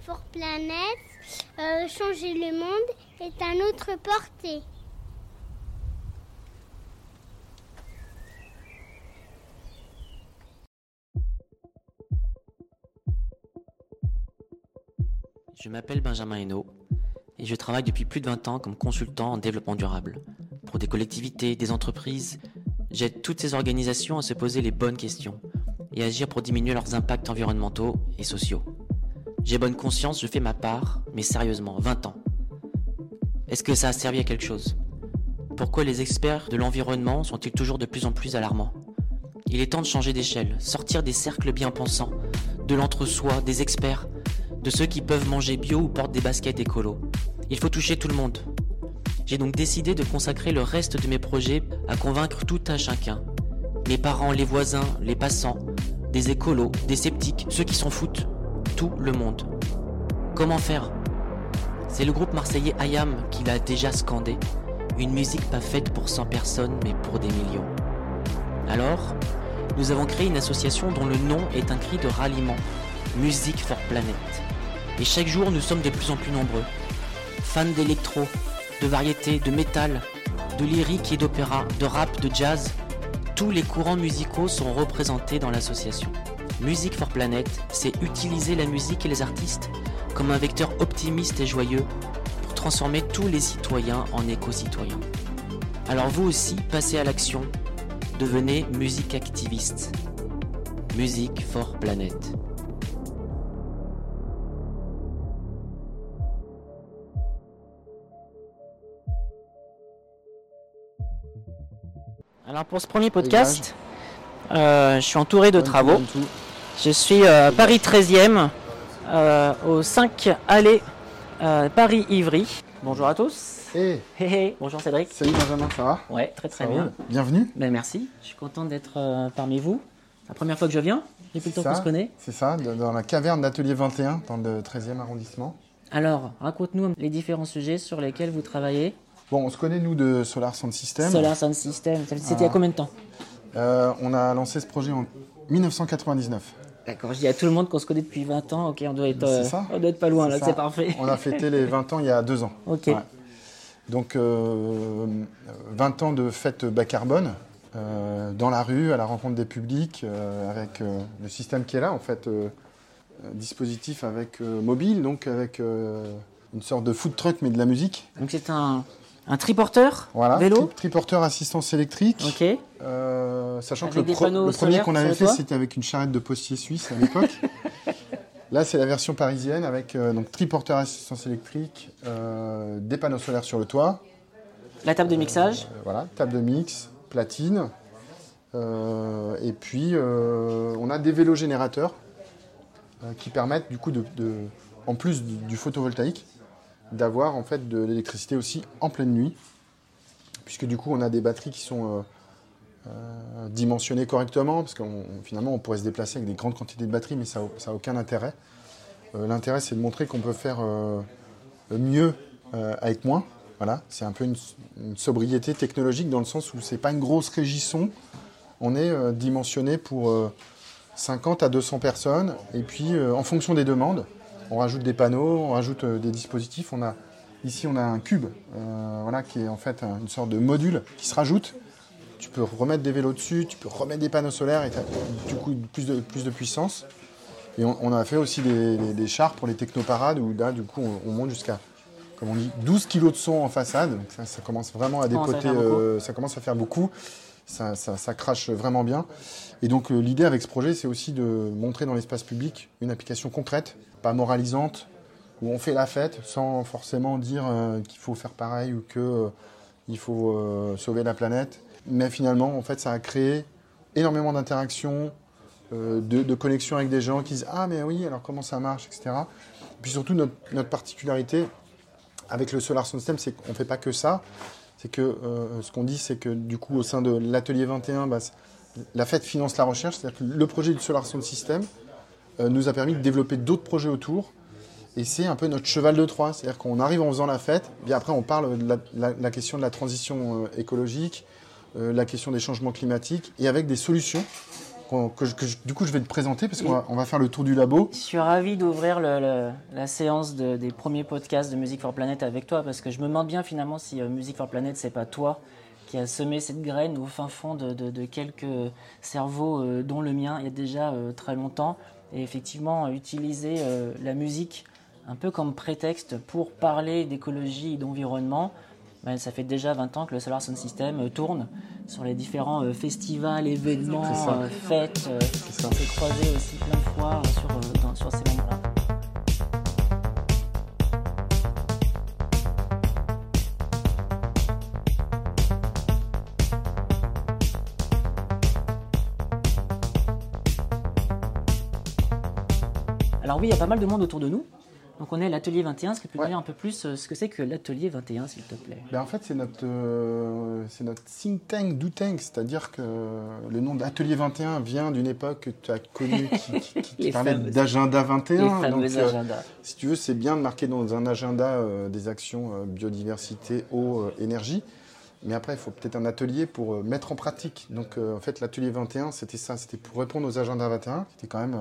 For Planet, euh, changer le monde est à notre portée. Je m'appelle Benjamin Hainaut et je travaille depuis plus de 20 ans comme consultant en développement durable. Pour des collectivités, des entreprises, j'aide toutes ces organisations à se poser les bonnes questions et agir pour diminuer leurs impacts environnementaux et sociaux. J'ai bonne conscience, je fais ma part, mais sérieusement, 20 ans. Est-ce que ça a servi à quelque chose? Pourquoi les experts de l'environnement sont-ils toujours de plus en plus alarmants? Il est temps de changer d'échelle, sortir des cercles bien pensants, de l'entre-soi, des experts, de ceux qui peuvent manger bio ou portent des baskets écolo. Il faut toucher tout le monde. J'ai donc décidé de consacrer le reste de mes projets à convaincre tout un chacun. Les parents, les voisins, les passants, des écolos, des sceptiques, ceux qui s'en foutent, tout le monde. Comment faire? C'est le groupe marseillais Ayam qui l'a déjà scandé. Une musique pas faite pour 100 personnes mais pour des millions. Alors, nous avons créé une association dont le nom est un cri de ralliement. Music for Planet. Et chaque jour, nous sommes de plus en plus nombreux. Fans d'électro, de variété, de métal, de lyrique et d'opéra, de rap, de jazz, tous les courants musicaux sont représentés dans l'association. Music for Planet, c'est utiliser la musique et les artistes comme un vecteur optimiste et joyeux pour transformer tous les citoyens en éco-citoyens. Alors vous aussi, passez à l'action, devenez musique activiste. Music for Planet. Alors pour ce premier podcast, euh, je suis entouré de travaux. Je suis euh, Paris 13e, euh, au 5 Allée euh, Paris-Ivry. Bonjour à tous. Hey, hé, bonjour Cédric. salut Benjamin, ça va? Ouais, très très Ça bien. Bienvenue. Ben, merci, je suis content d'être euh, parmi vous. C'est la première fois que je viens, depuis le temps qu'on se connaît. C'est ça, dans la caverne d'Atelier 21, dans le 13e arrondissement. Alors, raconte-nous les différents sujets sur lesquels vous travaillez. Bon, on se connaît, nous, de Solar Sound System. Solar Sound System, c'était il y a combien de temps? On a lancé ce projet en 1999. D'accord, je dis à tout le monde qu'on se connaît depuis 20 ans, ok, on doit être, euh, on doit être pas loin C'est là, c'est parfait. On a fêté les 20 ans il y a deux ans. Ok, Ouais. Donc, euh, 20 ans de fête bas carbone, euh, dans la rue, à la rencontre des publics, euh, avec euh, le système qui est là, en fait, euh, euh, dispositif avec euh, mobile, donc avec euh, une sorte de food truck, mais de la musique. donc c'est un, un triporteur Voilà, vélo tri- triporteur assistance électrique. Ok, Euh, sachant Avec que le, des pro- panneaux le premier solaires qu'on sur avait le fait, toit c'était avec une charrette de postier suisse à l'époque. Là, c'est la version parisienne avec euh, donc triporteur assistance électrique, euh, des panneaux solaires sur le toit, la table de mixage. euh, voilà, table de mix, platine, euh, et puis euh, on a des vélos générateurs euh, qui permettent du coup de, de- en plus du, du photovoltaïque, d'avoir en fait de l'électricité aussi en pleine nuit, puisque du coup on a des batteries qui sont euh, euh, dimensionnées correctement, parce que finalement on pourrait se déplacer avec des grandes quantités de batteries, mais ça n'a aucun intérêt. Euh, L'intérêt c'est de montrer qu'on peut faire mieux avec moins. Voilà, c'est un peu une, sobriété technologique dans le sens où c'est pas une grosse régisson. On est dimensionné pour euh, 50 à 200 personnes, et puis en fonction des demandes, on rajoute des panneaux, on rajoute euh, des dispositifs. On a ici on a un cube, euh, voilà, qui est en fait un- une sorte de module qui se rajoute. Tu peux remettre des vélos dessus, tu peux remettre des panneaux solaires et tu as du coup plus de, plus de puissance. Et on, on a fait aussi des, des- des chars pour les technoparades où là du coup on, on monte jusqu'à comme on dit 12 kilos de son en façade. Donc ça, ça commence vraiment à dépoter, faire beaucoup. euh, ça commence à faire beaucoup. Ça, ça- ça crache vraiment bien. Et donc euh, l'idée avec ce projet, c'est aussi de montrer dans l'espace public une application concrète, pas moralisante, où on fait la fête sans forcément dire euh, qu'il faut faire pareil ou que euh, il faut euh, sauver la planète. Mais finalement, en fait, ça a créé énormément d'interactions, de, de connexions avec des gens qui disent ah mais oui, alors comment ça marche, etc. Puis surtout notre, particularité avec le Solar System, c'est qu'on ne fait pas que ça. C'est que ce qu'on dit, c'est que du coup, au sein de l'atelier 21, bah, la fête finance la recherche. C'est-à-dire que le projet du Solar Sound System nous a permis de développer d'autres projets autour. Et c'est un peu notre cheval de Troie. C'est-à-dire qu'on arrive en faisant la fête, puis après on parle de la, question de la transition euh, écologique, euh, la question des changements climatiques, et avec des solutions que, du coup je vais te présenter parce qu'on va, faire le tour du labo. Je suis ravi d'ouvrir la séance des premiers podcasts de Music for Planet avec toi parce que je me demande bien finalement si euh, Music for Planet c'est pas toi qui a semé cette graine au fin fond de, quelques cerveaux euh, dont le mien il y a déjà euh, très longtemps et effectivement utiliser la musique un peu comme prétexte pour parler d'écologie et d'environnement ben, ça fait déjà 20 ans que le Solar Sound System euh, tourne sur les différents euh, festivals, événements, euh, fêtes. on s'est croisé aussi plein de fois sur, sur ces moments-là. Alors oui, il y a pas mal de monde autour de nous. Donc on est à l'atelier 21. Est-ce que tu peux dire un peu plus euh, ce que c'est que l'atelier 21, s'il te plaît ben En fait, c'est notre, euh, c'est notre think tank, do tank, c'est-à-dire que le nom d'atelier 21 vient d'une époque que tu as connue qui, parlait d'agenda 21. Donc, euh, si tu veux, c'est bien de marquer dans un agenda des actions biodiversité, eau, énergie. Mais après, il faut peut-être un atelier pour mettre en pratique. Donc, en fait, l'atelier 21, c'était ça. C'était pour répondre aux agendas 21. C'était quand même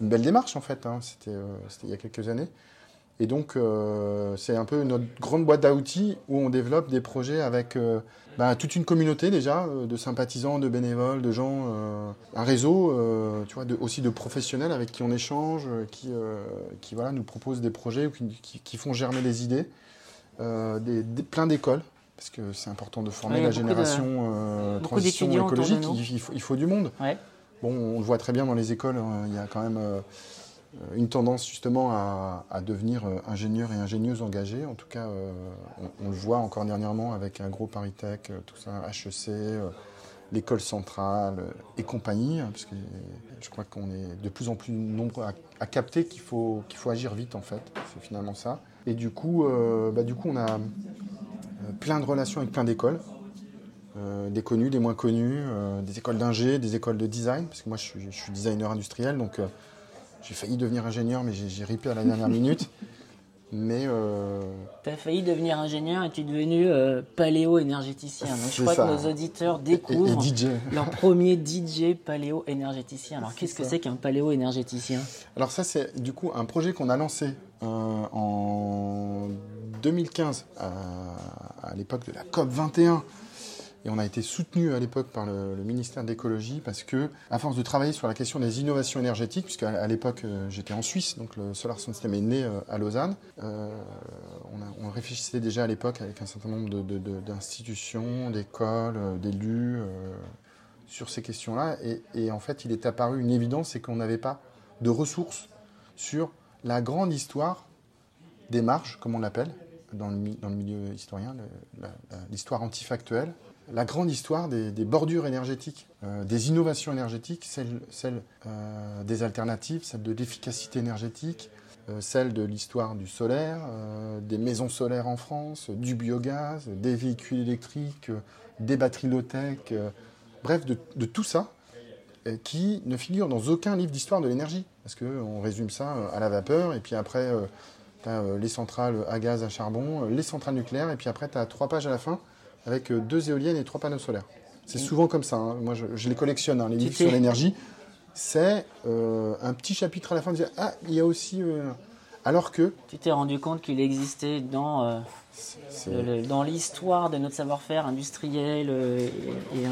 une belle démarche en fait. Hein. Euh, c'était il y a quelques années. Et donc, euh, c'est un peu notre grande boîte à outils où on développe des projets avec euh, bah, toute une communauté déjà, de sympathisants, de bénévoles, de gens, un réseau, tu vois, aussi de professionnels avec qui on échange, qui, qui voilà, nous proposent des projets ou qui, font germer des idées, des, plein d'écoles, parce que c'est important de former la génération transition écologique, il, faut, il, faut, du monde. Bon, on le voit très bien dans les écoles, hein, il y a quand même euh, une tendance justement à, devenir euh, ingénieur et ingénieuse engagée. En tout cas, euh, on, le voit encore dernièrement avec un gros Paritech, tout ça, HEC, l'école centrale et compagnie, hein, parce je crois qu'on est de plus en plus nombreux à, capter qu'il faut, qu'il faut agir vite en fait. C'est finalement ça. Et du coup, bah, du coup, on a plein de relations avec plein d'écoles. Euh, des connus, des moins connus, euh, des écoles d'ingé, des écoles de design, parce que moi je suis, designer industriel, donc euh, j'ai failli devenir ingénieur, mais j'ai ripé à la dernière minute. Mais. Tu as failli devenir ingénieur et tu es devenu paléo-énergéticien. Donc je crois que nos auditeurs découvrent leur premier DJ paléo-énergéticien. Alors qu'est-ce que c'est qu'un paléo-énergéticien? Alors ça, c'est du coup un projet qu'on a lancé en 2015, à l'époque de la COP 21 et on a été soutenu à l'époque par le, ministère de l'écologie parce que, à force de travailler sur la question des innovations énergétiques, puisque à, l'époque euh, j'étais en Suisse, donc le Solar System est né euh, à Lausanne, euh, on, réfléchissait déjà à l'époque avec un certain nombre d'institutions, d'écoles, d'élus sur ces questions-là. Et, en fait, il est apparu une évidence, c'est qu'on n'avait pas de ressources sur la grande histoire des marges, comme on l'appelle dans dans le milieu historien, l'histoire antifactuelle la grande histoire des, bordures énergétiques, euh, des innovations énergétiques, celle, euh, des alternatives, celle de l'efficacité énergétique, euh, celle de l'histoire du solaire, des maisons solaires en France, du biogaz, des véhicules électriques, des batteries low-tech, bref, de, tout ça qui ne figure dans aucun livre d'histoire de l'énergie. Parce qu'on résume ça à la vapeur, et puis après, tu as les centrales à gaz, à charbon, les centrales nucléaires, et puis après, tu as trois pages à la fin avec euh, deux éoliennes et trois panneaux solaires. C'est souvent comme ça. Hein. Moi, je, les collectionne, hein, les livres sur l'énergie. C'est euh, un petit chapitre à la fin de dire Ah, il y a aussi. Euh, alors que. Tu t'es rendu compte qu'il existait dans, dans l'histoire de notre savoir-faire industriel et,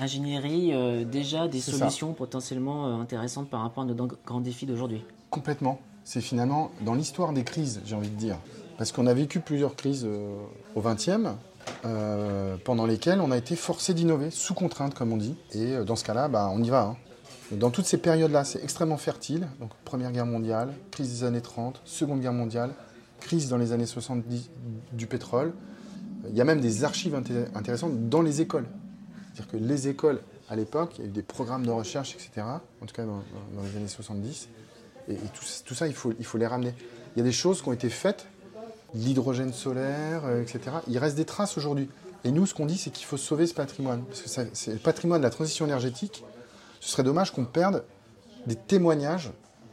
ingénierie déjà des solutions potentiellement intéressantes par rapport à nos grands défis d'aujourd'hui. Complètement. C'est finalement dans l'histoire des crises, j'ai envie de dire. Parce qu'on a vécu plusieurs crises au XXe, euh, pendant lesquelles on a été forcé d'innover, sous contrainte comme on dit. Et euh, dans ce cas-là, bah, on y va. Hein. Dans toutes ces périodes-là, c'est extrêmement fertile. Donc Première Guerre mondiale, crise des années 30, Seconde Guerre mondiale, crise dans les années 70 du pétrole. Il y a même des archives intéressantes dans les écoles. C'est-à-dire que les écoles, à l'époque, il y a eu des programmes de recherche, etc. En tout cas dans, les années 70. Et, tout, tout, ça, il faut, il faut les ramener. Il y a des choses qui ont été faites l'hydrogène solaire, euh, etc. Il reste des traces aujourd'hui. Et nous, ce qu'on dit, c'est qu'il faut sauver ce patrimoine. Parce que c'est le patrimoine de la transition énergétique. Ce serait dommage qu'on perde des témoignages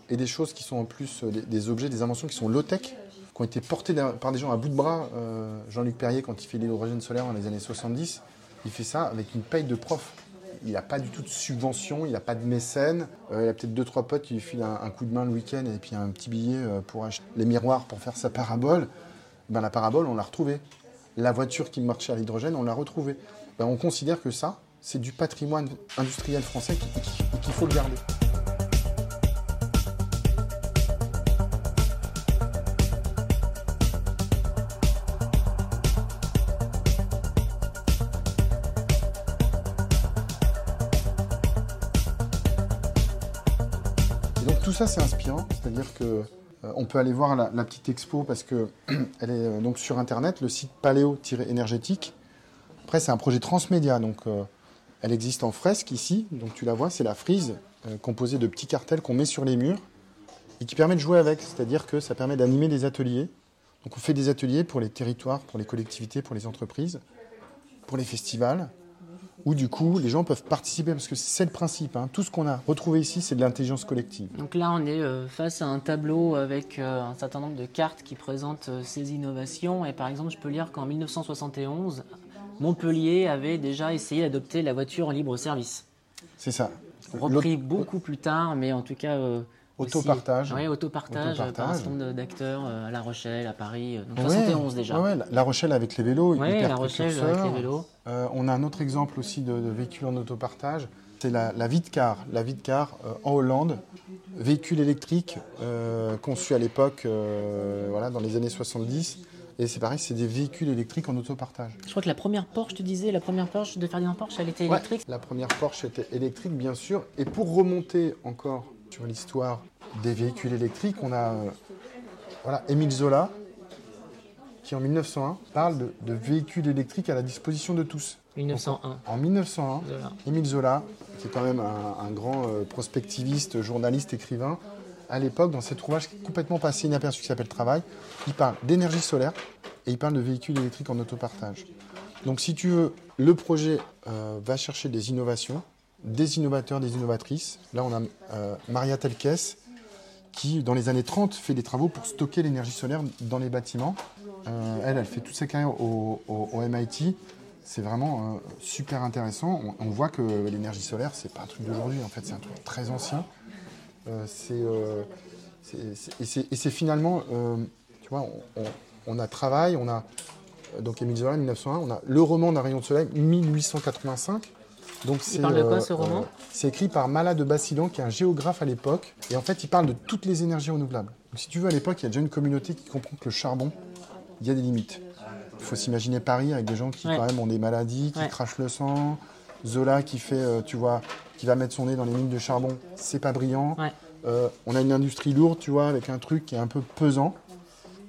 et des choses qui sont en plus euh, des, objets, des inventions qui sont low-tech, qui ont été portés par des gens à bout de bras. Euh, Jean-Luc Perrier, quand il fait l'hydrogène solaire dans les années 70, il fait ça avec une paye de prof. il n'a pas du tout de subvention, il n'a pas de mécène. Il a peut-être deux, trois potes qui lui filent un, coup de main le week-end et puis un petit billet pour acheter les miroirs pour faire sa parabole. Ben, la parabole, on l'a retrouvée. La voiture qui marchait à l'hydrogène, on l'a retrouvée. Ben, on considère que ça, c'est du patrimoine industriel français qu'il faut le garder. Et donc tout ça c'est inspirant, c'est-à-dire que on peut aller voir la, petite expo parce que elle est euh, donc sur internet, le site paléo-énergétique. Après c'est un projet transmédia, donc euh, elle existe en fresque ici, donc tu la vois, c'est la frise euh, composée de petits cartels qu'on met sur les murs et qui permet de jouer avec, c'est-à-dire que ça permet d'animer des ateliers. Donc on fait des ateliers pour les territoires, pour les collectivités, pour les entreprises, pour les festivals, où du coup les gens peuvent participer parce que c'est le principe. hein. Tout ce qu'on a retrouvé ici, c'est de l'intelligence collective. Donc là, on est euh, face à un tableau avec euh, un certain nombre de cartes qui présentent euh, ces innovations. Et par exemple, je peux lire qu'en 1971, Montpellier avait déjà essayé d'adopter la voiture en libre service. C'est ça. Repris beaucoup plus tard, mais en tout cas. Autopartage. Oui, autopartage, euh, par un certain nombre d'acteurs euh, à La Rochelle, à Paris. euh, Donc Ouais, 71 déjà. ouais, ouais, la- Rochelle avec les vélos, Ouais, hyper La Rochelle avec les vélos. Euh, on a un autre exemple aussi de, de véhicule en autopartage. C'est la, la Vidcar. La Vidcar euh, en Hollande, véhicule électrique euh, conçu à l'époque, euh, voilà, dans les années 70. Et c'est pareil, c'est des véhicules électriques en autopartage. Je crois que la première Porsche, tu disais, la première Porsche de Ferdinand Porsche, elle était Ouais, électrique. la première Porsche était électrique, bien sûr. Et pour remonter encore sur l'histoire des véhicules électriques, on a euh, voilà, Émile Zola, qui en 1901 parle de, de véhicules électriques à la disposition de tous. 1901. En 1901, Zola. Émile Zola, qui est quand même un, un grand euh, prospectiviste, journaliste, écrivain, à l'époque, dans cet ouvrage qui est complètement passé inaperçu qui s'appelle Travail, il parle d'énergie solaire et il parle de véhicules électriques en autopartage. Donc si tu veux, le projet euh, va chercher des innovations, des innovateurs, des innovatrices. Là, on a euh, Maria Telkes, qui, dans les années 30, fait des travaux pour stocker l'énergie solaire dans les bâtiments. Euh, elle, elle fait toute sa carrière au, MIT. C'est vraiment euh, super intéressant. On, voit que l'énergie solaire, c'est pas un truc d'aujourd'hui, en fait, c'est un truc très ancien. Et c'est- finalement, tu vois, on, a travail, on a donc Émile Zola 1901, on a le roman d'un rayon de soleil 1885. Donc c'est, parle de quoi, ce roman C'est écrit par Mala de Bassidan, qui est un géographe à l'époque, et en fait il parle de toutes les énergies renouvelables. Donc si tu veux, à l'époque, il y a déjà une communauté qui comprend que le charbon, il y a des limites. Il faut s'imaginer Paris avec des gens qui Ouais. quand même ont des maladies, qui Ouais. crachent le sang. Zola qui fait, euh, tu vois, qui va mettre son nez dans les mines de charbon, c'est pas brillant. Ouais. Euh, on a une industrie lourde, tu vois, avec un truc qui est un peu pesant.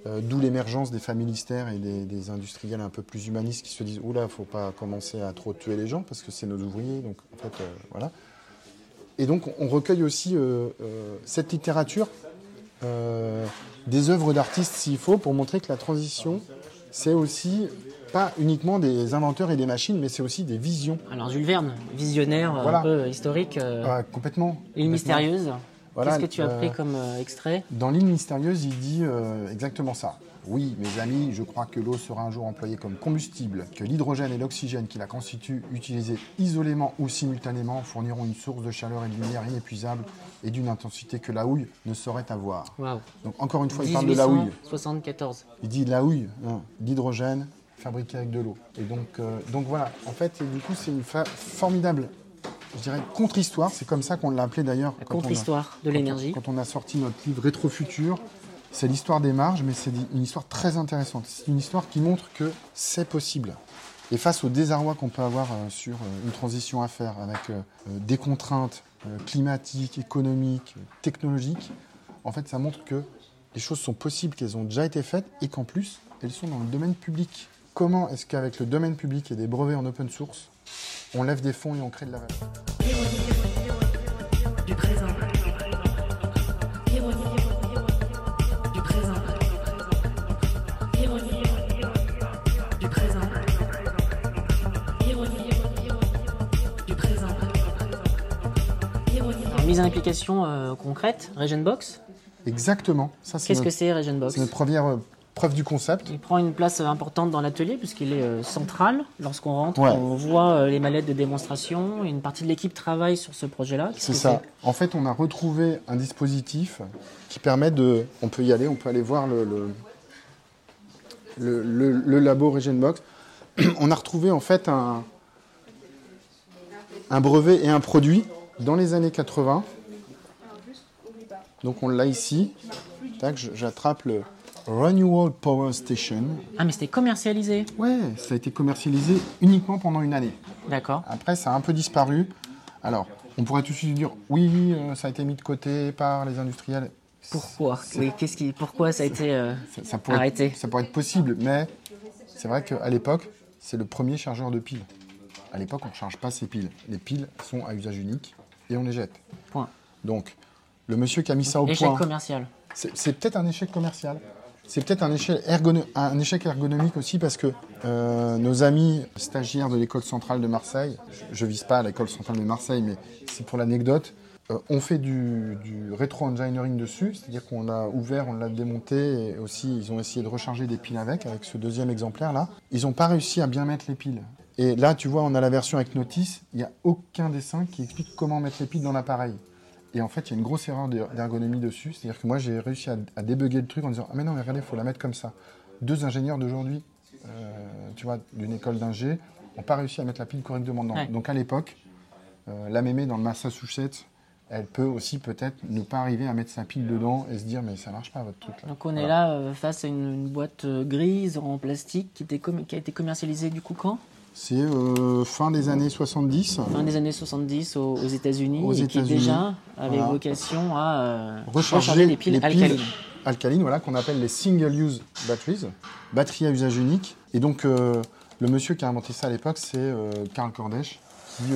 Euh, D'où l'émergence des familistères et des, des industriels un peu plus humanistes qui se disent Oula, faut pas commencer à trop tuer les gens parce que c'est nos ouvriers. Donc, en fait, euh, voilà. Et donc, on recueille aussi euh, cette littérature, des œuvres d'artistes s'il faut, pour montrer que la transition, c'est aussi pas uniquement des inventeurs et des machines, mais c'est aussi des visions. Alors Jules Verne, visionnaire, Voilà. un peu historique, complètement. Complètement. mystérieuse. Voilà, Qu'est-ce que tu as euh, pris comme euh, extrait? Dans l'île mystérieuse, il dit euh, exactement ça. Oui, mes amis, je crois que l'eau sera un jour employée comme combustible, que l'hydrogène et l'oxygène qui la constituent, utilisés isolément ou simultanément, fourniront une source de chaleur et de lumière inépuisable et d'une intensité que la houille ne saurait avoir. Donc encore une fois, il parle de la houille. 1874. Il dit la houille, l'hydrogène fabriqué avec de l'eau. Et donc, euh, donc voilà, en fait, et du coup, c'est une fa- formidable, je dirais, contre-histoire. C'est comme ça qu'on l'a appelé d'ailleurs. La quand contre-histoire de quand l'énergie. Quand on a sorti notre livre Rétrofutur, c'est l'histoire des marges, mais c'est une histoire très intéressante. C'est une histoire qui montre que c'est possible. Et face au désarroi qu'on peut avoir euh, sur euh, une transition à faire avec euh, des contraintes climatiques, économiques, technologiques, en fait, ça montre que les choses sont possibles, qu'elles ont déjà été faites et qu'en plus, elles sont dans le domaine public. Comment est-ce qu'avec le domaine public et des brevets en open source, on lève des fonds et on crée de la valeur du présent. Ironie du présent. Ironie du présent. Ironie du présent. Ironie. Alors, mise en application euh, concrète, Regionbox. Exactement. Ça, c'est Qu'est-ce notre- que c'est Regionbox C'est notre première euh, preuve du concept. Il prend une place importante dans l'atelier puisqu'il est euh, central. Lorsqu'on rentre, Ouais. on voit euh, les mallettes de démonstration. Une partie de l'équipe travaille sur ce projet-là. C'est ça. En fait, on a retrouvé un dispositif qui permet de. On peut y aller, on peut aller voir le, le, le, le- le labo Regenbox. On a retrouvé en fait un, un brevet et un produit dans les années 80. Donc on l'a ici. Tac, j'attrape le Renewal Power Station. Ah, mais c'était commercialisé. Ouais, ça a été commercialisé uniquement pendant une année. D'accord. Après, ça a un peu disparu. Alors, on pourrait tout de suite dire oui, euh, ça a été mis de côté par les industriels. Pourquoi Oui, qu'est-ce qui, pourquoi ça a été euh, Ça, ça pourrait, arrêté ça pourrait être possible, mais c'est vrai qu'à l'époque, c'est le premier chargeur de piles. À l'époque, on ne charge pas ces piles. Les piles sont à usage unique et on les jette. Point. Donc, le monsieur qui a mis ça au Échec point, commercial. c'est c'est peut-être un échec commercial. C'est peut-être un, échec ergonomique aussi parce que euh, nos amis stagiaires de l'école centrale de Marseille, je ne vise pas l'école centrale de Marseille, mais c'est pour l'anecdote, euh, ont fait du, du rétro-engineering dessus, c'est-à-dire qu'on l'a ouvert, on l'a démonté, et aussi ils ont essayé de recharger des piles avec, avec ce deuxième exemplaire-là. Ils n'ont pas réussi à bien mettre les piles. Et là, tu vois, on a la version avec notice, il n'y a aucun dessin qui explique comment mettre les piles dans l'appareil. Et en fait, il y a une grosse erreur d'er- d'ergonomie dessus. C'est-à-dire que moi, j'ai réussi à, à débugger le truc en disant Ah, mais non, mais regardez, il faut la mettre comme ça. Deux ingénieurs d'aujourd'hui, euh, tu vois, d'une école d'ingé, n'ont pas réussi à mettre la pile correctement dedans. Ouais. Donc à l'époque, euh, la mémé dans le Massachusetts, elle peut aussi peut-être ne pas arriver à mettre sa pile dedans et se dire Mais ça marche pas, votre truc. Là. Donc on est là euh, face à une, une boîte grise en plastique qui, était qui a été commercialisée du coup quand? C'est euh, fin des années 70. Fin des années 70 aux, aux États-Unis Aux et qui déjà avait Voilà. vocation à euh, recharger, recharger les piles les alcalines. alcalines, voilà, qu'on appelle les single-use batteries, batteries à usage unique. Et donc, euh, le monsieur qui a inventé ça à l'époque, c'est Karl Kordesh, qui,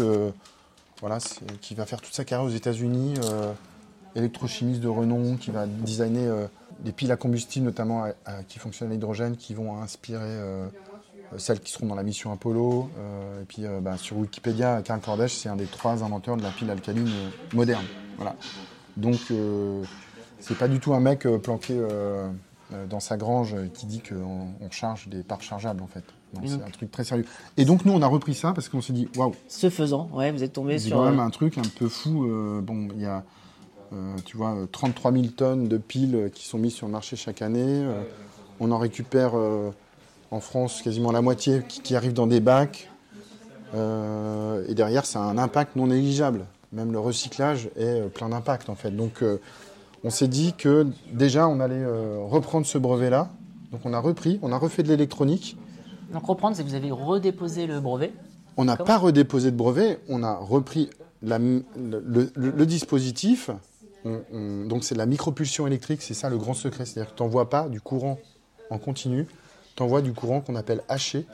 voilà, qui va faire toute sa carrière aux États-Unis, électrochimiste de renom, qui va designer des piles à combustible, notamment à- à- qui fonctionnent à l'hydrogène, qui vont inspirer celles qui seront dans la mission Apollo. Euh, et puis, euh, bah, sur Wikipédia, Karl Kordesh, c'est un des trois inventeurs de la pile alcaline euh, moderne. Voilà. Donc, euh, c'est pas du tout un mec euh, planqué euh, euh, dans sa grange euh, qui dit qu'on on charge des parts chargeables en fait. C'est donc- un truc très sérieux. Et donc nous on a repris ça parce qu'on s'est dit waouh, Ce faisant, ouais, vous êtes tombé c'est sur. quand même euh, un truc un peu fou. euh, bon, il y a euh, tu vois euh, 33 000 tonnes de piles euh, qui sont mises sur le marché chaque année. euh, on en récupère euh, en France quasiment la moitié qui, qui arrivent dans des bacs. Euh, et derrière, ça a un impact non négligeable. Même le recyclage est euh, plein d'impact en fait. Donc euh, on s'est dit que déjà on allait euh, reprendre ce brevet-là. Donc on a repris, on a refait de l'électronique. Donc reprendre, c'est que vous avez redéposé le brevet. On n'a pas redéposé de brevet, on a repris la le, le- le dispositif. On- on- donc c'est de la micropulsion électrique, c'est ça le grand secret. C'est-à-dire que tu n'envoies pas du courant en continu, tu envoies du courant qu'on appelle haché,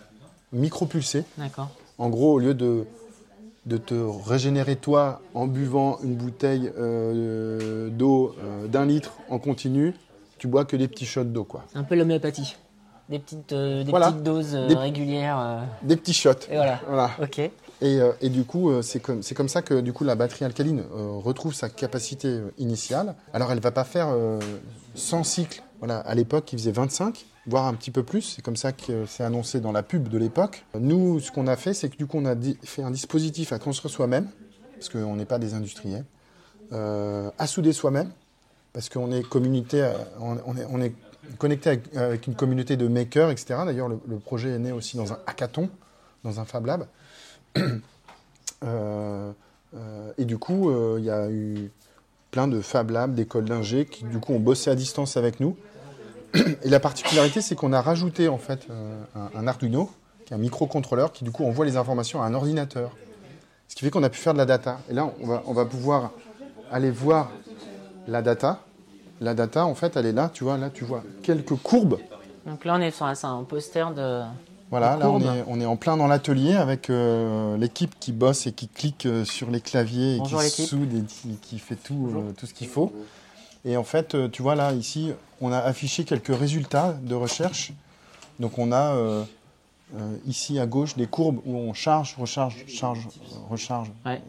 micropulsé. D'accord. En gros, au lieu de, de te régénérer toi en buvant une bouteille euh, d'eau euh, d'un litre en continu, tu bois que des petits shots d'eau. quoi. C'est un peu l'homéopathie. Des petites, euh, des Voilà. petites doses Des- régulières. Des petits shots. et voilà. Voilà. Ok. Et, et du coup, c'est comme, c'est comme ça que du coup, la batterie alcaline retrouve sa capacité initiale. Alors, elle ne va pas faire euh, 100 cycles. Voilà, à l'époque, il faisait 25, voire un petit peu plus. C'est comme ça que c'est annoncé dans la pub de l'époque. Nous, ce qu'on a fait, c'est que du coup, on a fait un dispositif à construire soi-même, parce qu'on n'est pas des industriels, euh, à souder soi-même, parce qu'on est on, est, on est connecté avec, une communauté de makers, etc. D'ailleurs, le, projet est né aussi dans un hackathon, dans un Fab Lab. Euh, euh, et du coup, il y a eu plein de Fab Labs, d'écoles d'ingé qui du coup ont bossé à distance avec nous. Et la particularité, c'est qu'on a rajouté en fait euh, un, un Arduino, qui est un microcontrôleur, qui du coup envoie les informations à un ordinateur. Ce qui fait qu'on a pu faire de la data. Et là, on va, on va pouvoir aller voir la data. La data, en fait, elle est là. Tu vois, là, tu vois quelques courbes. Donc là, on est sur un, poster de. Voilà, là on est, on est en plein dans l'atelier avec euh, l'équipe qui bosse et qui clique euh, sur les claviers et Bonjour, qui soude et qui, qui fait tout, euh, tout ce qu'il faut. Et en fait, tu vois là, ici, on a affiché quelques résultats de recherche. Donc on a euh, euh, ici à gauche des courbes où on charge, recharge, charge, euh, recharge Ouais.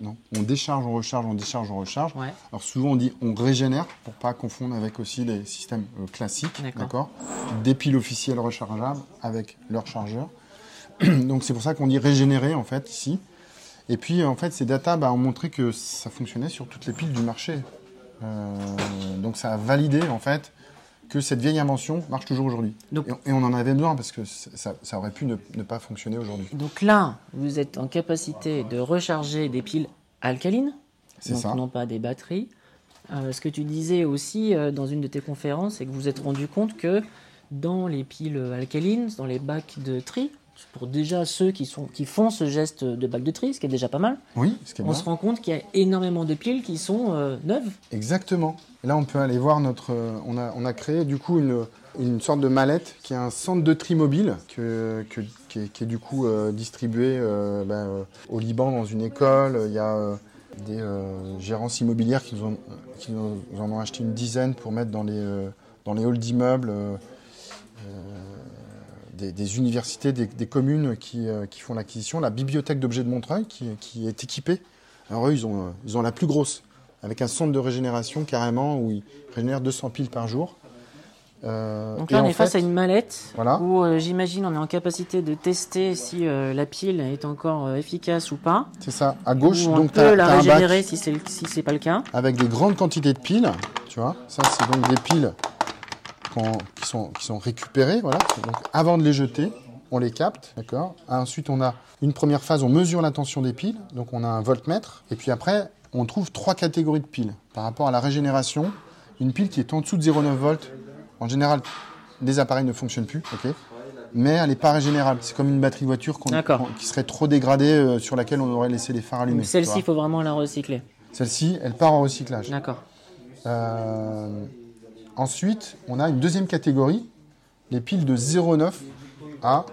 Non. On décharge, on recharge, on décharge, on recharge. Ouais. Alors souvent on dit on régénère pour pas confondre avec aussi les systèmes euh, classiques, D'accord. d'accord? Des piles officielles rechargeables avec leur chargeur. Donc c'est pour ça qu'on dit régénérer en fait ici. Et puis en fait ces data bah, ont montré que ça fonctionnait sur toutes les piles du marché. Euh, donc ça a validé en fait que cette vieille invention marche toujours aujourd'hui. Et, et on en avait besoin parce que ça, ça aurait pu ne, ne pas fonctionner aujourd'hui. Donc là, vous êtes en capacité de recharger des piles alcalines, donc ça. non pas des batteries. Euh, ce que tu disais aussi euh, dans une de tes conférences, c'est que vous vous êtes rendu compte que dans les piles alcalines, dans les bacs de tri, pour déjà ceux qui, sont, qui font ce geste de bac de tri, ce qui est déjà pas mal, Oui, ce qui est on bien. se rend compte qu'il y a énormément de piles qui sont euh, neuves. Exactement. Et là, on peut aller voir notre. euh, on, a, on a créé du coup une, une sorte de mallette qui est un centre de tri mobile que, que- qui, est, qui est du coup euh, distribué euh, ben, euh, au Liban dans une école. Il y a euh, des euh, gérances immobilières qui nous, ont, qui nous en ont acheté une dizaine pour mettre dans les, euh, dans les halls d'immeubles. euh, euh, des, des universités, des, des communes qui, euh, qui font l'acquisition, la bibliothèque d'objets de Montreuil qui, qui est équipée. Alors eux, ils ont, euh, ils ont la plus grosse, avec un centre de régénération carrément où ils régénèrent 200 piles par jour. Euh, Donc là, on est face fait- à une mallette Voilà. où euh, j'imagine on est en capacité de tester si euh, la pile est encore efficace ou pas. C'est ça, à gauche, Ou on donc peut la un régénérer bac si c'est si c'est pas le cas. avec des grandes quantités de piles, tu vois. Ça, c'est donc des piles qui, sont, qui sont récupérées, voilà. Donc avant de les jeter, on les capte, d'accord. Ensuite, on a une première phase, on mesure la tension des piles, donc on a un voltmètre. Et puis après, on trouve trois catégories de piles. Par rapport à la régénération, une pile qui est en dessous de 0,9 volts, en général, des appareils ne fonctionnent plus, ok mais elle n'est pas régénérable. C'est comme une batterie de voiture qui serait trop dégradée, euh, sur laquelle on aurait laissé les phares allumés. Celle-ci, il faut vraiment la recycler. Celle-ci, elle part en recyclage. D'accord. Euh, ensuite, on a une deuxième catégorie, les piles de 0,9 à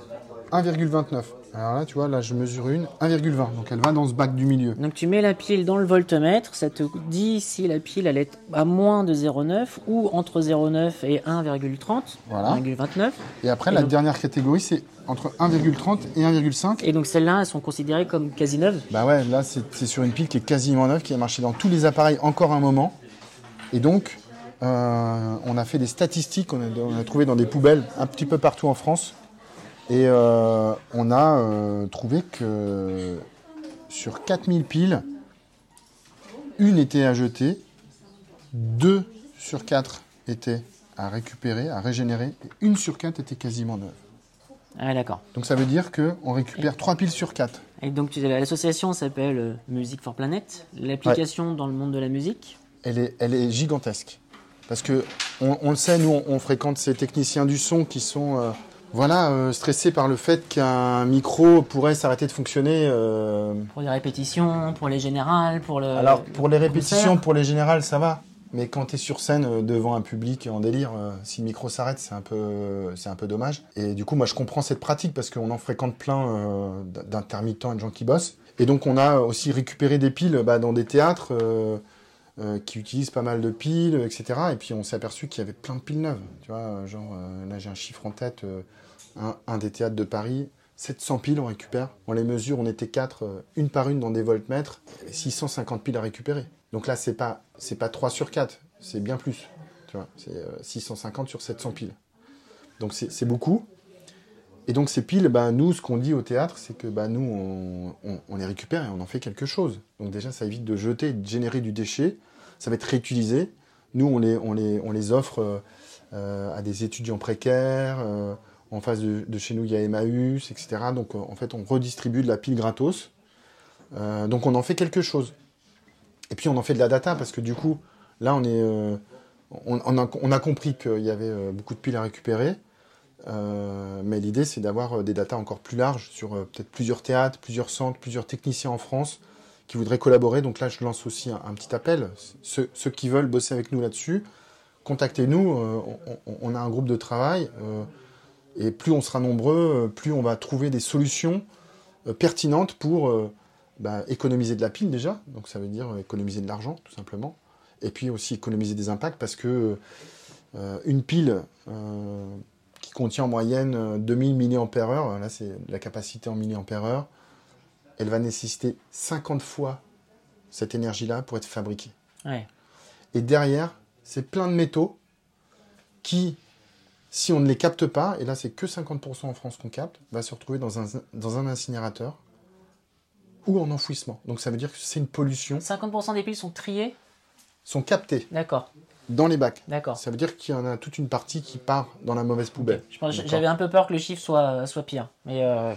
1,29. Alors là, tu vois, là, je mesure une, 1,20. Donc elle va dans ce bac du milieu. Donc tu mets la pile dans le voltmètre, ça te dit si la pile elle est à moins de 0,9 ou entre 0,9 et 1,30, Voilà. 1,29. Et après, Et la donc- dernière catégorie, c'est entre 1,30 et 1,5. Et donc celles-là, elles sont considérées comme quasi neuves. Bah ouais, là, c'est c'est sur une pile qui est quasiment neuve, qui a marché dans tous les appareils encore un moment. Et donc, euh, on a fait des statistiques, on a, on a trouvé dans des poubelles un petit peu partout en France. Et euh, on a euh, trouvé que sur 4000 piles, une était à jeter, deux sur quatre étaient à récupérer, à régénérer, et une sur quatre était quasiment neuve. Ah d'accord. Donc ça veut dire qu'on récupère trois piles sur quatre. Et donc l'association s'appelle Music for Planet. L'application dans le monde de la musique? elle est, elle est gigantesque. Parce que on, on le sait, nous, on, on fréquente ces techniciens du son qui sont euh, voilà, euh, stressés par le fait qu'un micro pourrait s'arrêter de fonctionner. euh. Pour les répétitions, pour les générales, pour le. Alors, pour les répétitions, concert. pour les générales, ça va. Mais quand tu es sur scène euh, devant un public en délire, euh, si le micro s'arrête, c'est un, peu, c'est un peu dommage. Et du coup, moi, je comprends cette pratique parce qu'on en fréquente plein euh, d- d'intermittents et de gens qui bossent. Et donc, on a aussi récupéré des piles bah, dans des théâtres euh, euh, qui utilisent pas mal de piles, etc. Et puis, on s'est aperçu qu'il y avait plein de piles neuves. Tu vois, euh, genre, euh, là, j'ai un chiffre en tête. un, des théâtres de Paris, 700 piles, on récupère. On les mesure, on était quatre, une par une dans des voltmètres. Il y avait 650 piles à récupérer. Donc là, c'est pas, c'est pas 3 sur 4, c'est bien plus. Tu vois, c'est euh, 650 sur 700 piles. Donc c'est beaucoup. Et donc ces piles, bah, nous, ce qu'on dit au théâtre, c'est que bah, nous, on, les récupère et on en fait quelque chose. Donc déjà, ça évite de jeter et de générer du déchet. Ça va être réutilisé. Nous, on les, on les, on les offre euh, euh, à des étudiants précaires. euh, en face de, chez nous, il y a Emmaüs, etc. Donc en fait, on redistribue de la pile gratos. Donc on en fait quelque chose. Et puis on en fait de la data parce que du coup, là, on, est, on, a, on a compris qu'il y avait beaucoup de piles à récupérer. Euh, mais l'idée, c'est d'avoir euh, des datas encore plus larges sur euh, peut-être plusieurs théâtres, plusieurs centres, plusieurs techniciens en France qui voudraient collaborer. Donc là, je lance aussi un, petit appel. Ceux, qui veulent bosser avec nous là-dessus, contactez-nous. on, a un groupe de travail. et plus on sera nombreux, plus on va trouver des solutions pertinentes pour bah, économiser de la pile déjà. Donc ça veut dire économiser de l'argent, tout simplement. Et puis aussi économiser des impacts parce que une pile contient en moyenne euh, 2000 mAh, là c'est la capacité en mAh, elle va nécessiter 50 fois cette énergie-là pour être fabriquée. Ouais. Et derrière, c'est plein de métaux qui, si on ne les capte pas, et là c'est que 50% en France qu'on capte, va se retrouver dans un, dans un incinérateur ou en enfouissement. Donc ça veut dire que c'est une pollution, 50% des piles sont triées? Sont captées D'accord, dans les bacs. d'accord. Ça veut dire qu'il y en a toute une partie qui part dans la mauvaise poubelle. J'avais un peu peur que le chiffre soit, soit pire. Mais euh,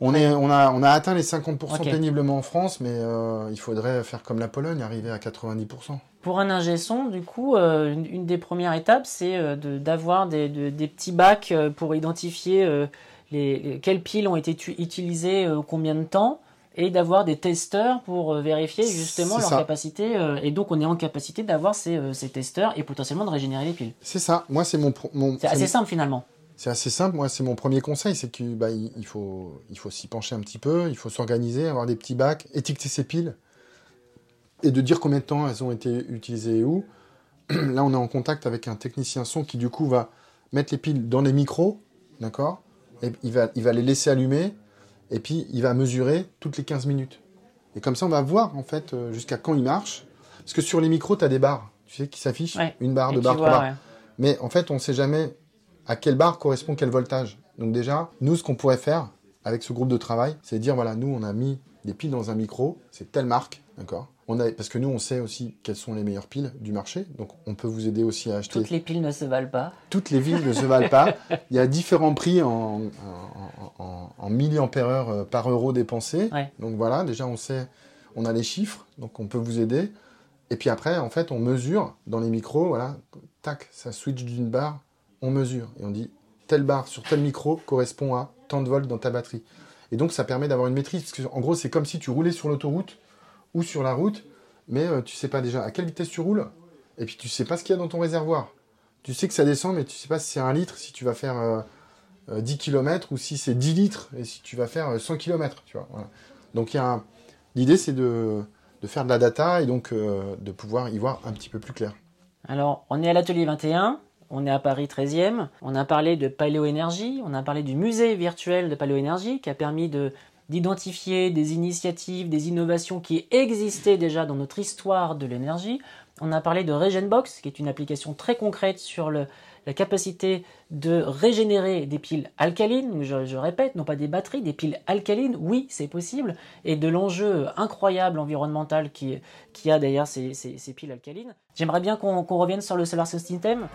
On, est, on, a, on a atteint les 50% Ok. péniblement en France, mais euh, il faudrait faire comme la Pologne, arriver à 90%. pour un ingé son, du coup, euh, une, une des premières étapes, c'est de- d'avoir des, de- des petits bacs pour identifier les, les- quelles piles ont été utilisées combien de temps et d'avoir des testeurs pour euh, vérifier justement leur ça. capacité. euh, et donc, on est en capacité d'avoir ces, euh, ces testeurs et potentiellement de régénérer les piles. C'est ça. Moi, c'est mon, mon C'est assez simple finalement. C'est assez simple. Moi, c'est mon premier conseil, c'est qu'il bah, il faut, il faut s'y pencher un petit peu, il faut s'organiser, avoir des petits bacs, étiqueter ses piles et de dire combien de temps elles ont été utilisées et où. Là, on est en contact avec un technicien son qui, du coup, va mettre les piles dans les micros, d'accord? Et il va, il va les laisser allumer et puis il va mesurer toutes les 15 minutes. Et comme ça, on va voir, en fait, euh, jusqu'à quand il marche. Parce que sur les micros, tu as des barres, tu sais, qui s'affichent. Ouais. Une barre, Et deux barres, vois, trois barres. ouais. Mais en fait, on ne sait jamais à quelle barre correspond quel voltage. Donc déjà, nous, ce qu'on pourrait faire avec ce groupe de travail, c'est dire, voilà, nous, on a mis des piles dans un micro, c'est telle marque, d'accord? On a, Parce que nous, on sait aussi quelles sont les meilleures piles du marché, donc on peut vous aider aussi à acheter. Toutes les piles ne se valent pas. Toutes les villes ne se valent pas. Il y a différents prix en, en, en, en milliampères-heure euh, par euro dépensé. Ouais. Donc voilà, déjà, on sait, on a les chiffres, donc on peut vous aider. Et puis après, en fait, on mesure dans les micros, voilà, tac, ça switch d'une barre, on mesure. Et on dit, telle barre sur tel micro correspond à tant de volts dans ta batterie. Et donc, ça permet d'avoir une maîtrise. Parce que, en gros, c'est comme si tu roulais sur l'autoroute ou sur la route, mais euh, tu sais pas déjà à quelle vitesse tu roules, et puis tu sais pas ce qu'il y a dans ton réservoir. Tu sais que ça descend, mais tu sais pas si c'est un litre, si tu vas faire euh, euh, 10 km, ou si c'est 10 litres, et si tu vas faire euh, 100 km. Tu vois, voilà. Donc, un- l'idée, c'est de, de faire de la data, et donc euh, de pouvoir y voir un petit peu plus clair. Alors, on est à l'atelier 21, on est à Paris 13e, on a parlé de paléoénergie, on a parlé du musée virtuel de paléoénergie qui a permis de d'identifier des initiatives, des innovations qui existaient déjà dans notre histoire de l'énergie. On a parlé de Regenbox, qui est une application très concrète sur la capacité de régénérer des piles alcalines, je, répète, non pas des batteries, des piles alcalines, oui, c'est possible, et de l'enjeu incroyable environnemental qui, a derrière ces, piles alcalines. J'aimerais bien qu'on revienne sur le Solar System.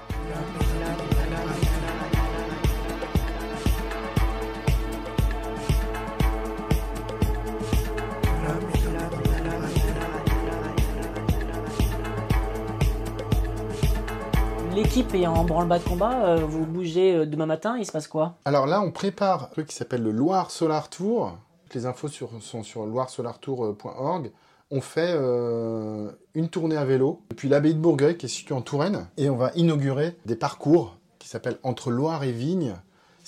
Est en branle-bas de combat, euh, vous bougez euh, demain matin, il se passe quoi? Alors là, on prépare un truc qui s'appelle le Loire Solar Tour. Les infos sont sur loiresolartour.org. On fait euh, une tournée à vélo depuis l'abbaye de Bourgueil, qui est située en Touraine, et on va inaugurer des parcours qui s'appellent Entre Loire et Vigne.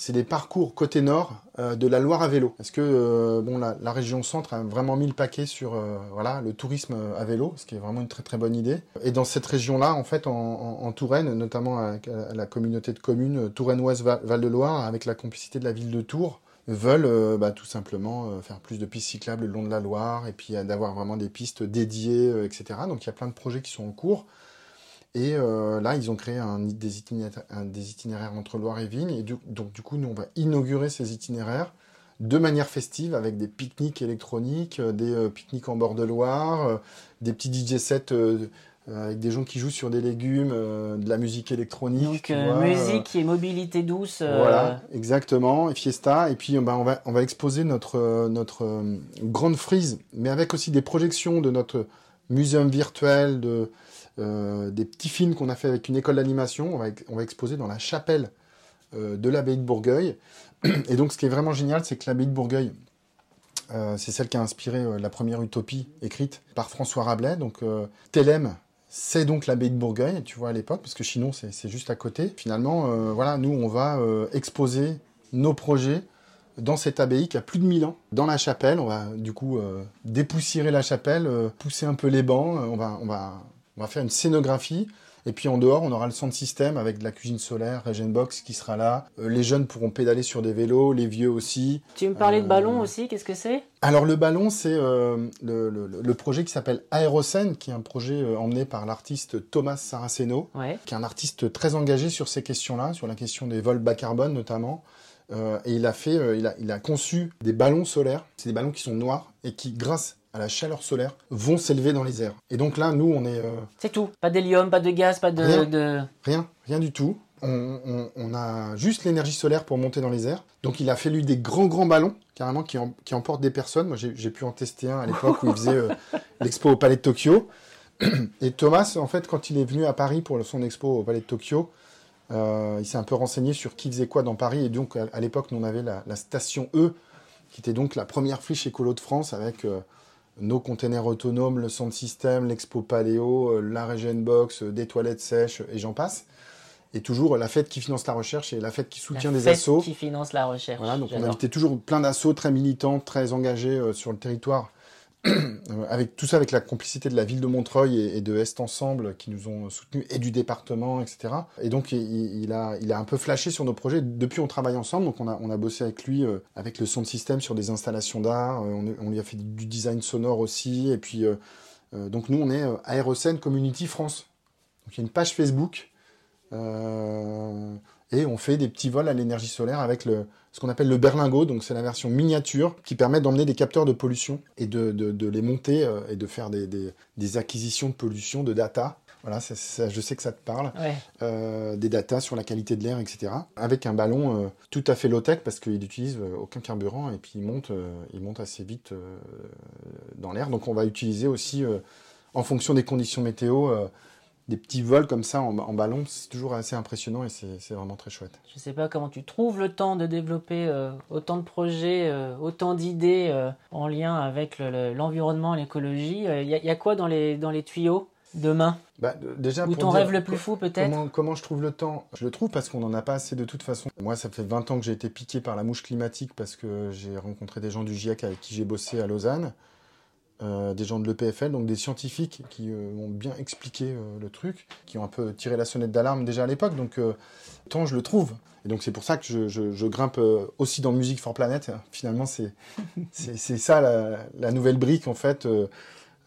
C'est des parcours côté nord euh, de la Loire à vélo. Parce que euh, la, région centre a vraiment mis le paquet sur euh, le tourisme à vélo, ce qui est vraiment une très très bonne idée. Et dans cette région-là, en fait, en, Touraine, notamment euh, la communauté de communes euh, Touraine-Ouest-Val-de-Loire, avec la complicité de la ville de Tours, veulent bah, tout simplement faire plus de pistes cyclables le long de la Loire et puis d'avoir vraiment des pistes dédiées, etc. Donc il y a plein de projets qui sont en cours. Et euh, là, ils ont créé un, des, itinéraires, un- des itinéraires entre Loire et Vigne. Et du- donc, du coup, nous, on va inaugurer ces itinéraires de manière festive avec des pique-niques électroniques, euh, des euh, pique-niques en bord de Loire, euh, des petits DJ sets avec des gens qui jouent sur des légumes, de la musique électronique. Donc tu vois, musique et mobilité douce. voilà, exactement, et Fiesta. Et puis bah, on, va, on va exposer notre, notre grande frise, mais avec aussi des projections de notre muséum virtuel, de, euh, des petits films qu'on a fait avec une école d'animation. On va, exposer dans la chapelle euh, de l'abbaye de Bourgueil. Et donc ce qui est vraiment génial, c'est que l'abbaye de Bourgueil, euh, c'est celle qui a inspiré la première utopie écrite par François Rabelais. Donc Thélème, c'est donc l'abbaye de Bourgueil, tu vois, à l'époque, parce que Chinon, c'est juste à côté. Finalement, voilà, nous, on va exposer nos projets dans cette abbaye qui a plus de 1000 ans. Dans la chapelle, on va du coup euh, dépoussiérer la chapelle, pousser un peu les bancs, on, va, on, va, on va faire une scénographie Et puis en dehors, on aura le centre système avec de la cuisine solaire, Box qui sera là. Euh, les jeunes pourront pédaler sur des vélos, les vieux aussi. Tu me parlais de Euh, ballon aussi, qu'est-ce que c'est? Alors le ballon, c'est euh, le, le- le projet qui s'appelle Aérocène, qui est un projet emmené par l'artiste Thomas Saraceno, Ouais. qui est un artiste très engagé sur ces questions-là, sur la question des vols bas carbone notamment. Et il a fait, il, a, il a conçu des ballons solaires. C'est des ballons qui sont noirs et qui, grâce à la chaleur solaire, vont s'élever dans les airs. Et donc là, nous, on est euh, C'est tout. Pas d'hélium, pas de gaz, pas de. Rien. de- rien, rien du tout. On, on- on a juste l'énergie solaire pour monter dans les airs. Donc il a fallu des grands grands ballons, carrément, qui, qui emportent des personnes. Moi, j'ai j'ai pu en tester un à l'époque où il faisait euh, l'expo au Palais de Tokyo. Et Thomas, en fait, quand il est venu à Paris pour son expo au Palais de Tokyo, euh, il s'est un peu renseigné sur qui faisait quoi dans Paris. Et donc, à, à l'époque, nous, on avait la, la station E, qui était donc la première friche écolo de France avec euh, nos containers autonomes, le centre système, l'expo Paléo, euh, la Regen Box, euh, des toilettes sèches, et j'en passe. Et toujours la fête qui finance la recherche et la fête qui soutient la des fête assos. qui finance la recherche. Voilà, donc on invitait toujours plein d'assauts très militants, très engagés euh, sur le territoire. Avec tout ça avec la complicité de la ville de Montreuil et, de Est Ensemble qui nous ont soutenus et du département etc et donc il, a il a un peu flashé sur nos projets. Depuis on travaille ensemble. Donc on a on a bossé avec lui euh, avec le son de système sur des installations d'art. Euh, on, lui a fait du design sonore aussi. Et puis euh, donc nous on est Aérocène Community France. Donc il y a une page Facebook et on fait des petits vols à l'énergie solaire avec le, ce qu'on appelle le berlingot, donc c'est la version miniature qui permet d'emmener des capteurs de pollution et de, de- de les monter euh, et de faire des, des- des acquisitions de pollution, de data. Voilà, ça- ça- je sais que ça te parle. Ouais. Euh, des data sur la qualité de l'air, etc. Avec un ballon euh, tout à fait low-tech parce qu'il n'utilise aucun carburant et puis il monte, il monte assez vite dans l'air. Donc on va utiliser aussi, en fonction des conditions météo, des petits vols comme ça en, en ballon. C'est toujours assez impressionnant et c'est vraiment très chouette. Je sais pas comment tu trouves le temps de développer euh, autant de projets, euh, autant d'idées euh, en lien avec le- le- l'environnement, l'écologie. Il y, a- y a quoi dans les, dans les tuyaux demain? Bah, déjà, Ou pour ton dire rêve le plus fou peut-être? Comment, comment je trouve le temps? Je le trouve parce qu'on n'en a pas assez de toute façon. Moi, ça fait 20 ans que j'ai été piqué par la mouche climatique parce que j'ai rencontré des gens du GIEC avec qui j'ai bossé à Lausanne, euh, des gens de l'EPFL, donc des scientifiques qui euh, m'ont bien expliqué euh, le truc, qui ont un peu tiré la sonnette d'alarme déjà à l'époque. Donc, euh, temps, je le trouve. Et donc, c'est pour ça que je, je- je grimpe aussi dans Music for Planet. Finalement, c'est ça la, la nouvelle brique, en fait.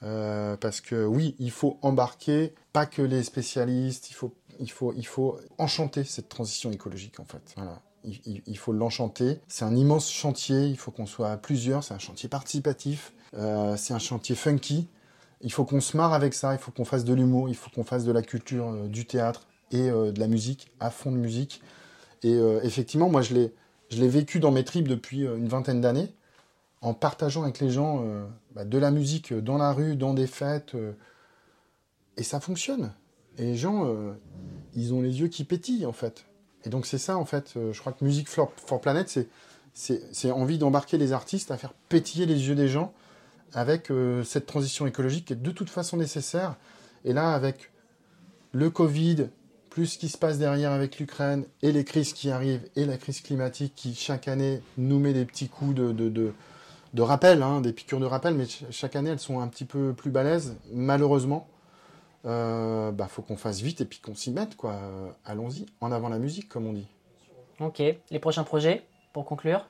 parce que oui, il faut embarquer pas que les spécialistes, il faut, il faut, il faut enchanter cette transition écologique en fait. Voilà. Il, faut l'enchanter. C'est un immense chantier, il faut qu'on soit à plusieurs, c'est un chantier participatif, euh, c'est un chantier funky. Il faut qu'on se marre avec ça, il faut qu'on fasse de l'humour, il faut qu'on fasse de la culture, euh, du théâtre et euh, de la musique, à fond de musique. Et effectivement, moi je l'ai, vécu dans mes tripes depuis une vingtaine d'années en partageant avec les gens bah, de la musique dans la rue, dans des fêtes. et ça fonctionne. Et les gens, ils ont les yeux qui pétillent, en fait. Et donc c'est ça, en fait. je crois que Music for, Planet, c'est envie d'embarquer les artistes à faire pétiller les yeux des gens avec euh, cette transition écologique qui est de toute façon nécessaire. Et là, avec le Covid, plus ce qui se passe derrière avec l'Ukraine, et les crises qui arrivent, et la crise climatique qui, chaque année, nous met des petits coups de, rappel, hein, des piqûres de rappel, mais ch- chaque année, elles sont un petit peu plus balèzes, malheureusement. Euh, bah, faut qu'on fasse vite et puis qu'on s'y mette. Euh, Allons-y, en avant la musique, comme on dit. Ok. Les prochains projets pour conclure?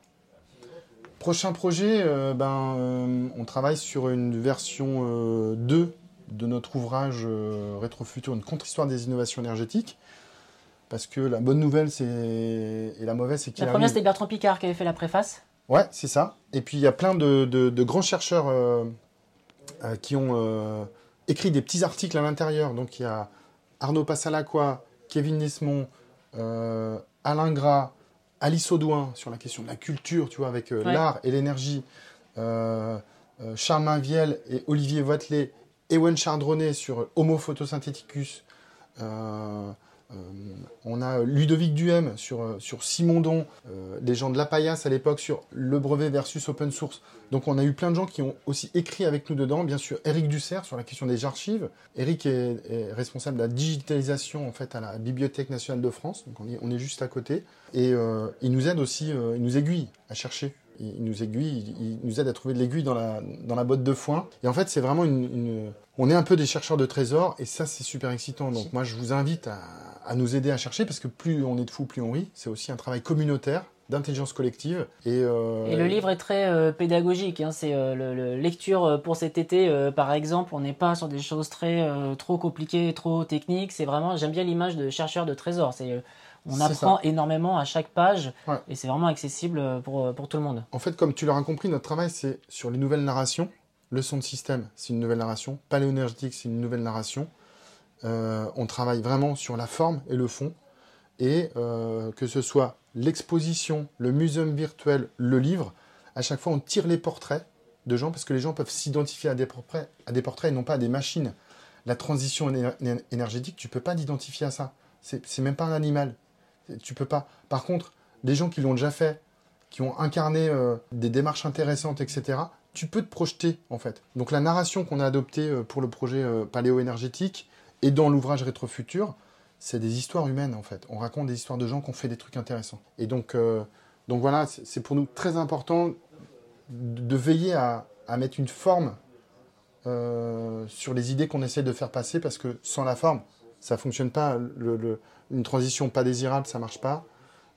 Prochain projet, euh, ben, euh, on travaille sur une version euh, 2 de notre ouvrage euh, Rétrofutur, une contre-histoire des innovations énergétiques. Parce que la bonne nouvelle c'est et la mauvaise, c'est qu'il La première c'était Bertrand Picard qui avait fait la préface. Ouais, c'est ça. Et puis il y a plein de, de- de grands chercheurs euh, euh, qui ont euh, écrit des petits articles à l'intérieur. Donc il y a Arnaud Passalacqua, Kevin Nesmond, euh, Alain Gras, Alice Audouin sur la question de la culture, tu vois, avec euh, Ouais. l'art et l'énergie. Euh, euh, Charles Mainviel et Olivier Voitelet, Ewen Chardronnet sur Homo photosyntheticus. Euh, on a Ludovic Duhem sur, euh, sur Simondon, euh, les gens de la Paillasse à l'époque sur le brevet versus open source. Donc on a eu plein de gens qui ont aussi écrit avec nous dedans. Bien sûr, Eric Dussert sur la question des archives. Eric est, responsable de la digitalisation en fait à la Bibliothèque nationale de France. Donc on est, juste à côté. Et il nous aide aussi, il nous aiguille à chercher. Il, nous aiguille, il, nous aide à trouver de l'aiguille dans la, dans la botte de foin. Et en fait, c'est vraiment une, On est un peu des chercheurs de trésors, et ça, c'est super excitant. Donc moi, je vous invite à, nous aider à chercher, parce que plus on est de fous, plus on rit. C'est aussi un travail communautaire, d'intelligence collective. Et, euh, le livre est très euh, pédagogique. hein. C'est euh, le, le lecture pour cet été, par exemple. On n'est pas sur des choses très trop compliquées, trop techniques. C'est vraiment, j'aime bien l'image de chercheur de trésors. C'est, on apprend ça. énormément à chaque page, Ouais. et c'est vraiment accessible euh, pour, euh, pour tout le monde. En fait, comme tu l'auras compris, notre travail, c'est sur les nouvelles narrations. Le son de système, c'est une nouvelle narration. Paléoénergétique, c'est une nouvelle narration. Euh, on travaille vraiment sur la forme et le fond. Et euh, que ce soit l'exposition, le muséum virtuel, le livre, à chaque fois, on tire les portraits de gens parce que les gens peuvent s'identifier à des portraits, à des portraits et non pas à des machines. La transition éner- énergétique, tu peux pas t'identifier à ça. C'est même pas un animal. Tu peux pas. Par contre, les gens qui l'ont déjà fait, qui ont incarné euh, des démarches intéressantes, etc., tu peux te projeter, en fait. Donc la narration qu'on a adoptée euh, pour le projet euh, paléo-énergétique et dans l'ouvrage Rétrofutur, c'est des histoires humaines, en fait. On raconte des histoires de gens qui ont fait des trucs intéressants. Et donc, donc voilà, c'est pour nous très important de, veiller à, à mettre une forme sur les idées qu'on essaie de faire passer, parce que sans la forme, ça fonctionne pas. Une transition pas désirable, ça marche pas.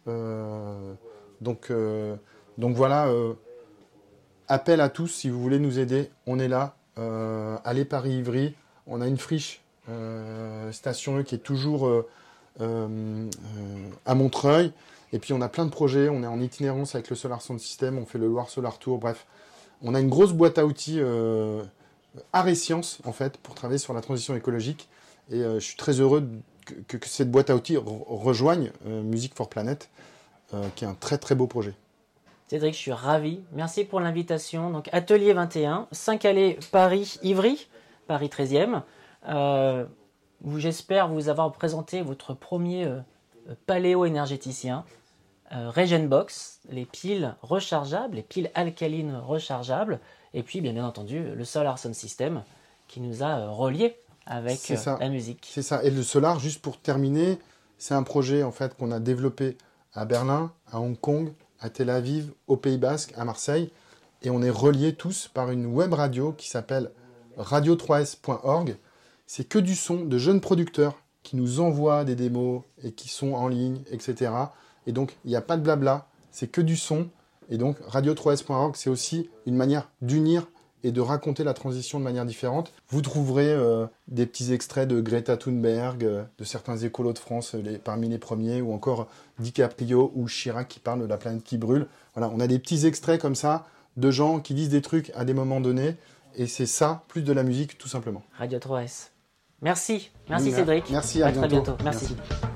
Euh, donc, euh, donc voilà, euh, appel à tous, si vous voulez nous aider, on est là. Allez Paris-Ivry, on a une friche, station E qui est toujours à Montreuil. Et puis on a plein de projets, on est en itinérance avec le Solar Sound System, on fait le Loire Solar Tour, bref. On a une grosse boîte à outils art et sciences, en fait, pour travailler sur la transition écologique. Et euh, je suis très heureux que, cette boîte à outils re- rejoigne euh, Music for Planet, euh, qui est un très très beau projet. Cédric, je suis ravi. Merci pour l'invitation. Donc, Atelier 21, 5 allées Paris, Ivry, Paris 13e. Euh, où J'espère vous avoir présenté votre premier paléo-énergéticien, Regenbox, les piles rechargeables, les piles alcalines rechargeables, et puis bien, entendu le Solar Sun System qui nous a reliés avec C'est euh, ça. la musique. C'est ça. Et le solar, juste pour terminer, c'est un projet en fait qu'on a développé à Berlin, à Hong Kong, à Tel Aviv, au Pays Basque, à Marseille, et on est reliés tous par une web radio qui s'appelle radio3s.org. C'est que du son de jeunes producteurs qui nous envoient des démos et qui sont en ligne, etc. Et donc il n'y a pas de blabla, c'est que du son. Et donc radio3s.org, c'est aussi une manière d'unir et de raconter la transition de manière différente. Vous trouverez euh, des petits extraits de Greta Thunberg, euh, de certains écolos de France, euh, les- parmi les premiers, ou encore DiCaprio ou Chirac qui parlent de la planète qui brûle. Voilà, on a des petits extraits comme ça de gens qui disent des trucs à des moments donnés, et c'est ça, plus de la musique, tout simplement. Radio 3S. Merci. Merci. Cédric. Merci, à très bientôt. bientôt. Merci. Merci.